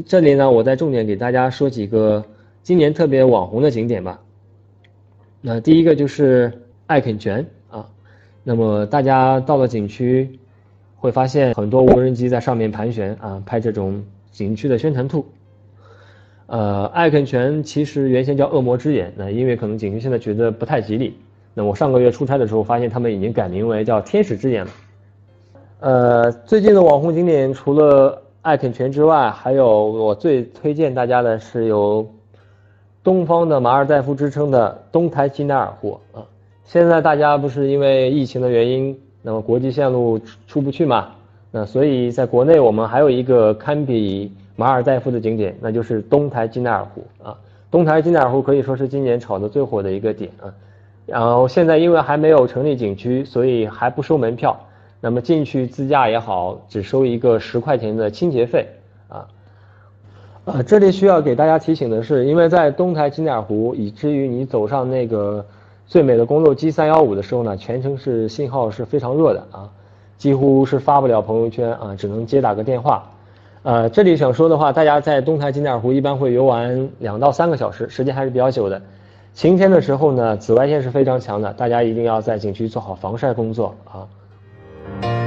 这里呢，我再重点给大家说几个今年特别网红的景点吧。那第一个就是爱肯泉啊，那么大家到了景区，会发现很多无人机在上面盘旋啊，拍这种景区的宣传图。呃，爱肯泉其实原先叫恶魔之眼，那因为可能景区现在觉得不太吉利，那我上个月出差的时候发现他们已经改名为叫天使之眼了。呃，最近的网红景点除了爱肯泉之外，还有我最推荐大家的是有东方的马尔代夫之称的东台吉乃尔湖啊。现在大家不是因为疫情的原因，那么国际线路出不去嘛，那所以在国内我们还有一个堪比。马尔代夫的景点，那就是东台吉乃尔湖啊。东台吉乃尔湖可以说是今年炒的最火的一个点啊。然后现在因为还没有成立景区，所以还不收门票。那么进去自驾也好，只收一个十块钱的清洁费啊。呃，这里需要给大家提醒的是，因为在东台吉乃尔湖，以至于你走上那个最美的公路 G 三幺五的时候呢，全程是信号是非常弱的啊，几乎是发不了朋友圈啊，只能接打个电话。呃，这里想说的话，大家在东台吉乃尔湖一般会游玩两到三个小时，时间还是比较久的。晴天的时候呢，紫外线是非常强的，大家一定要在景区做好防晒工作啊。Bye.